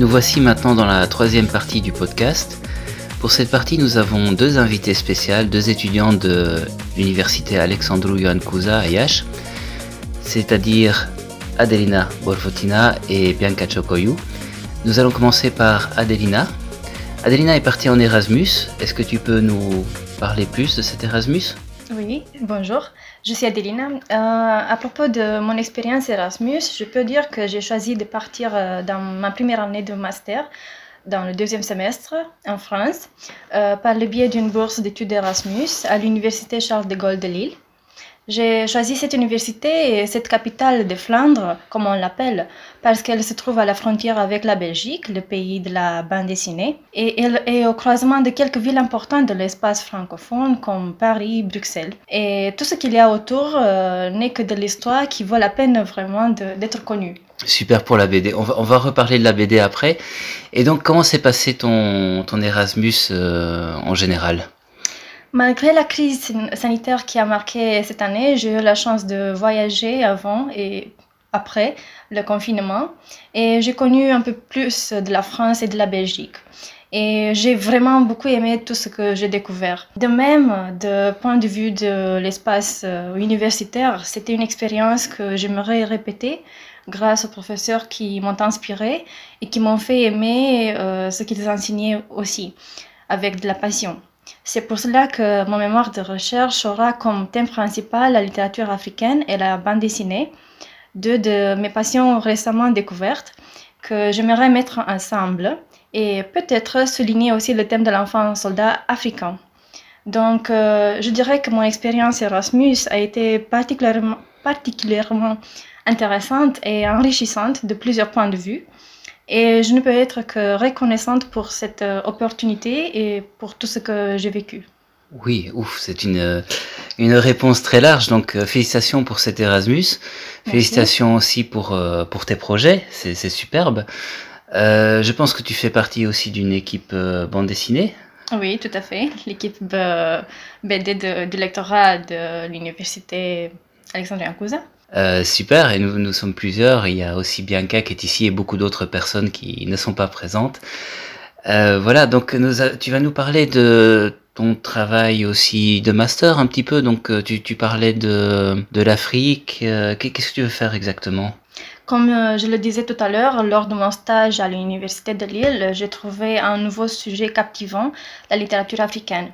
Nous voici maintenant dans la troisième partie du podcast. Pour cette partie, nous avons deux invités spéciales, deux étudiants de l'université Alexandru Ioan Cuza à Iași, c'est-à-dire Adelina Borfotina et Bianca Chokoyou. Nous allons commencer par Adelina. Adelina est partie en Erasmus. Est-ce que tu peux nous parler plus de cet Erasmus? Oui, bonjour. Je suis Adelina. Euh, à propos de mon expérience Erasmus, je peux dire que j'ai choisi de partir euh, dans ma première année de master dans le deuxième semestre en France euh, par le biais d'une bourse d'études Erasmus à l'université Charles de Gaulle de Lille. J'ai choisi cette université et cette capitale de Flandre, comme on l'appelle, parce qu'elle se trouve à la frontière avec la Belgique, le pays de la bande dessinée, et elle est au croisement de quelques villes importantes de l'espace francophone comme Paris, Bruxelles. Et tout ce qu'il y a autour euh, n'est que de l'histoire qui vaut la peine vraiment d'être connue. Super pour la BD. On va, reparler de la BD après. Et donc, comment s'est passé ton, Erasmus euh, en général? Malgré la crise sanitaire qui a marqué cette année, j'ai eu la chance de voyager avant et après le confinement et j'ai connu un peu plus de la France et de la Belgique. Et j'ai vraiment beaucoup aimé tout ce que j'ai découvert. De même, de point de vue de l'espace euh, universitaire, c'était une expérience que j'aimerais répéter grâce aux professeurs qui m'ont inspiré et qui m'ont fait aimer euh, ce qu'ils enseignaient aussi, avec de la passion. C'est pour cela que mon mémoire de recherche aura comme thème principal la littérature africaine et la bande dessinée, deux de mes passions récemment découvertes que j'aimerais mettre ensemble et peut-être souligner aussi le thème de l'enfant soldat africain. Donc, euh, je dirais que mon expérience Erasmus a été particulièrement, particulièrement intéressante et enrichissante de plusieurs points de vue. Et je ne peux être que reconnaissante pour cette euh, opportunité et pour tout ce que j'ai vécu. Oui, ouf, c'est une, euh, une réponse très large. Donc, euh, félicitations pour cet Erasmus. Félicitations aussi pour, pour tes projets. C'est superbe. je pense que tu fais partie aussi d'une équipe bande dessinée. Oui, tout à fait. L'équipe BD de, du lectorat de l'université Alexandre Cousin. Euh, super, et nous, nous sommes plusieurs. Il y a aussi Bianca qui est ici et beaucoup d'autres personnes qui ne sont pas présentes. Euh, voilà, donc tu vas nous parler de ton travail aussi de master un petit peu. Donc euh, tu, tu parlais de, de l'Afrique. Qu'est-ce que tu veux faire exactement? Comme je le disais tout à l'heure, lors de mon stage à l'Université de Lille, j'ai trouvé un nouveau sujet captivant, la littérature africaine.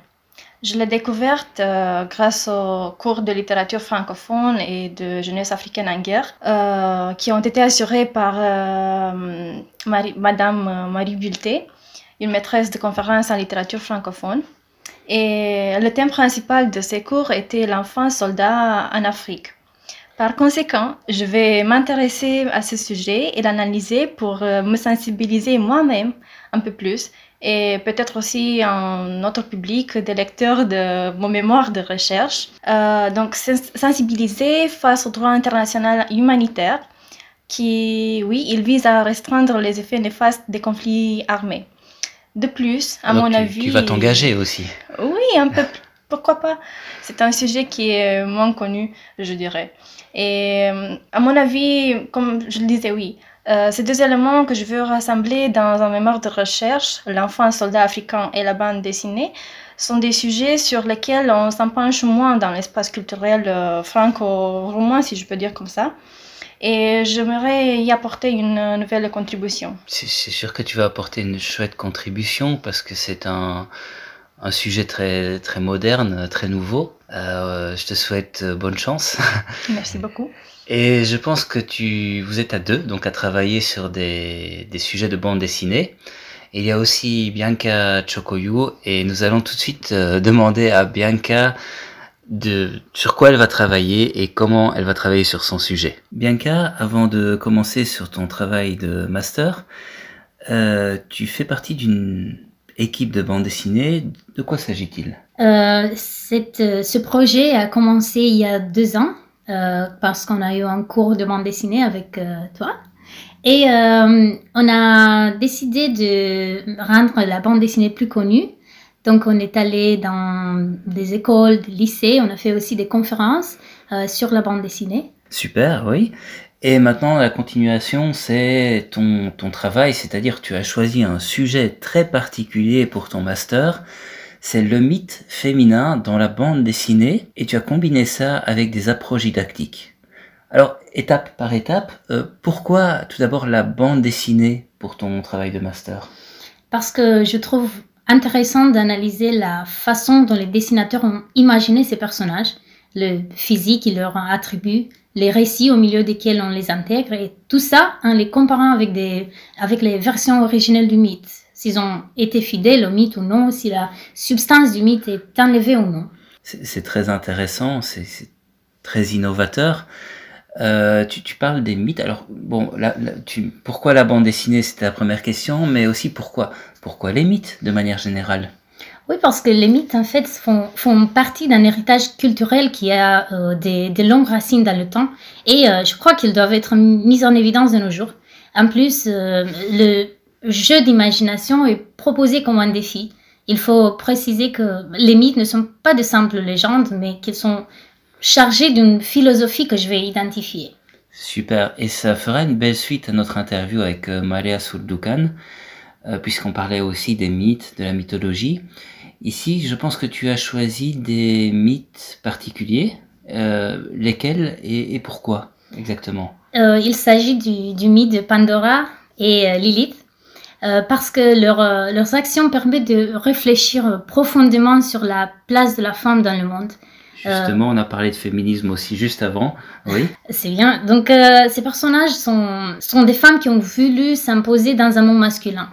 Je l'ai découverte euh, grâce aux cours de littérature francophone et de jeunesse africaine en guerre euh, qui ont été assurés par euh, Madame Marie Bulté, une maîtresse de conférences en littérature francophone. Et le thème principal de ces cours était l'enfant soldat en Afrique. Par conséquent, je vais m'intéresser à ce sujet et l'analyser pour me sensibiliser moi-même un peu plus et peut-être aussi un autre public des lecteurs de mon mémoire de recherche. Euh, donc, sensibiliser face au droit international humanitaire qui, oui, il vise à restreindre les effets néfastes des conflits armés. De plus, à mon avis... Tu vas t'engager aussi. Oui, un peu. Pourquoi pas C'est un sujet qui est moins connu, je dirais. Et euh, à mon avis, comme je le disais, oui, euh, ces deux éléments que je veux rassembler dans un mémoire de recherche, l'enfant soldat africain et la bande dessinée, sont des sujets sur lesquels on s'en penche moins dans l'espace culturel euh, franco-roumain, si je peux dire comme ça. Et j'aimerais y apporter une nouvelle contribution. C'est sûr que tu vas apporter une chouette contribution parce que c'est un, un sujet très, très moderne, très nouveau. Euh, je te souhaite bonne chance. Merci beaucoup. Et je pense que tu, vous êtes à deux, donc à travailler sur des, des sujets de bande dessinée. il y a aussi Bianca Chokoyu, et nous allons tout de suite euh, demander à Bianca de sur quoi elle va travailler et comment elle va travailler sur son sujet. Bianca, avant de commencer sur ton travail de master, euh, tu fais partie d'une équipe de bande dessinée. De quoi s'agit-il? Euh, Ce projet a commencé il y a deux ans euh, parce qu'on a eu un cours de bande dessinée avec euh, toi. Et euh, on a décidé de rendre la bande dessinée plus connue. Donc on est allé dans des écoles, des lycées, on a fait aussi des conférences sur la bande dessinée. Super, oui. Et maintenant, la continuation, c'est ton, ton travail, c'est-à-dire tu as choisi un sujet très particulier pour ton master, c'est le mythe féminin dans la bande dessinée, et tu as combiné ça avec des approches didactiques. Alors, étape par étape, euh, pourquoi tout d'abord la bande dessinée pour ton travail de master? Parce que je trouve intéressant d'analyser la façon dont les dessinateurs ont imaginé ces personnages, le physique qu'ils leur attribuent, les récits au milieu desquels on les intègre, et tout ça en les comparant avec, des, avec les versions originelles du mythe, s'ils ont été fidèles au mythe ou non, si la substance du mythe est enlevée ou non. C'est très intéressant, c'est très innovateur. Euh, tu, parles des mythes. Alors, bon, pourquoi la bande dessinée, c'était la première question, mais aussi pourquoi, pourquoi les mythes de manière générale? Oui, parce que les mythes, en fait, font, font partie d'un héritage culturel qui a euh, des, longues racines dans le temps, et euh, je crois qu'ils doivent être mis en évidence de nos jours. En plus, euh, le jeu d'imagination est proposé comme un défi. Il faut préciser que les mythes ne sont pas de simples légendes, mais qu'ils sont chargé d'une philosophie que je vais identifier. Super, et ça fera une belle suite à notre interview avec Maria euh, puisqu'on parlait aussi des mythes, de la mythologie. Ici, je pense que tu as choisi des mythes particuliers. Euh, lesquels et, et, pourquoi exactement? Euh, Il s'agit du, du, mythe de Pandora et euh, Lilith, parce que leur, leurs actions permettent de réfléchir profondément sur la place de la femme dans le monde. Justement, on a parlé de féminisme aussi juste avant. Oui. C'est bien. Donc, ces personnages sont, sont des femmes qui ont voulu s'imposer dans un monde masculin.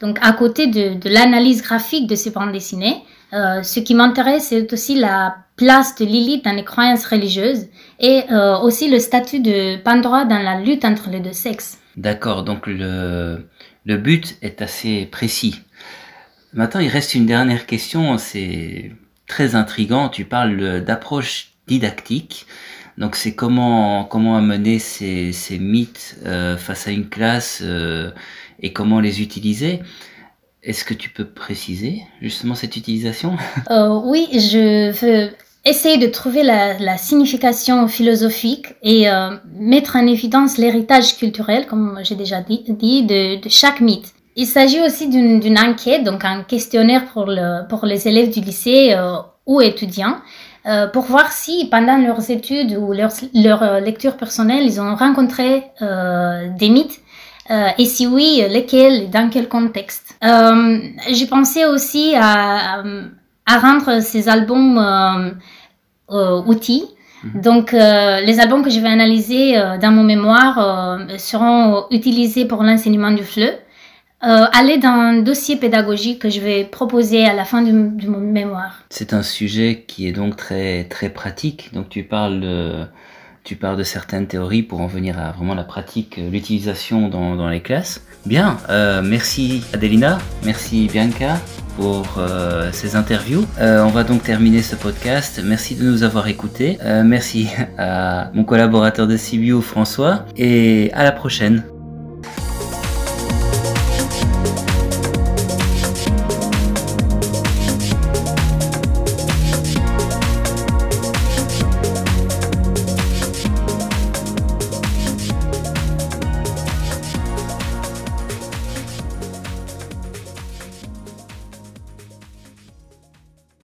Donc, à côté de, l'analyse graphique de ces bandes dessinées, euh, ce qui m'intéresse, c'est aussi la place de Lilith dans les croyances religieuses et euh, aussi le statut de Pandora dans la lutte entre les deux sexes. D'accord, donc le, le but est assez précis. Maintenant, il reste une dernière question, c'est très intrigant. Tu parles d'approche didactique. Donc c'est comment comment amener ces, ces mythes euh, face à une classe euh, et comment les utiliser. Est-ce que tu peux préciser justement cette utilisation? Euh, Oui, je veux essayer de trouver la, la signification philosophique et mettre en évidence l'héritage culturel, comme j'ai déjà dit, de, de chaque mythe. Il s'agit aussi d'une enquête, donc un questionnaire pour, le, pour les élèves du lycée ou étudiants, euh, pour voir si pendant leurs études ou leur, leur euh, lecture personnelle, ils ont rencontré euh, des mythes. Euh, et si oui, lesquels et dans quel contexte. J'ai pensé aussi à, à, rendre ces albums outils. Mmh. Donc, les albums que je vais analyser dans mon mémoire seront utilisés pour l'enseignement du FLE euh, aller dans un dossier pédagogique que je vais proposer à la fin de, mon mémoire. C'est un sujet qui est donc très très pratique. Donc tu parles de, tu parles de certaines théories pour en venir à vraiment la pratique, l'utilisation dans, dans les classes. Bien, euh, merci Adelina, merci Bianca pour euh, ces interviews. Euh, on va donc terminer ce podcast. Merci de nous avoir écoutés. Euh, merci à mon collaborateur de CBU François et à la prochaine.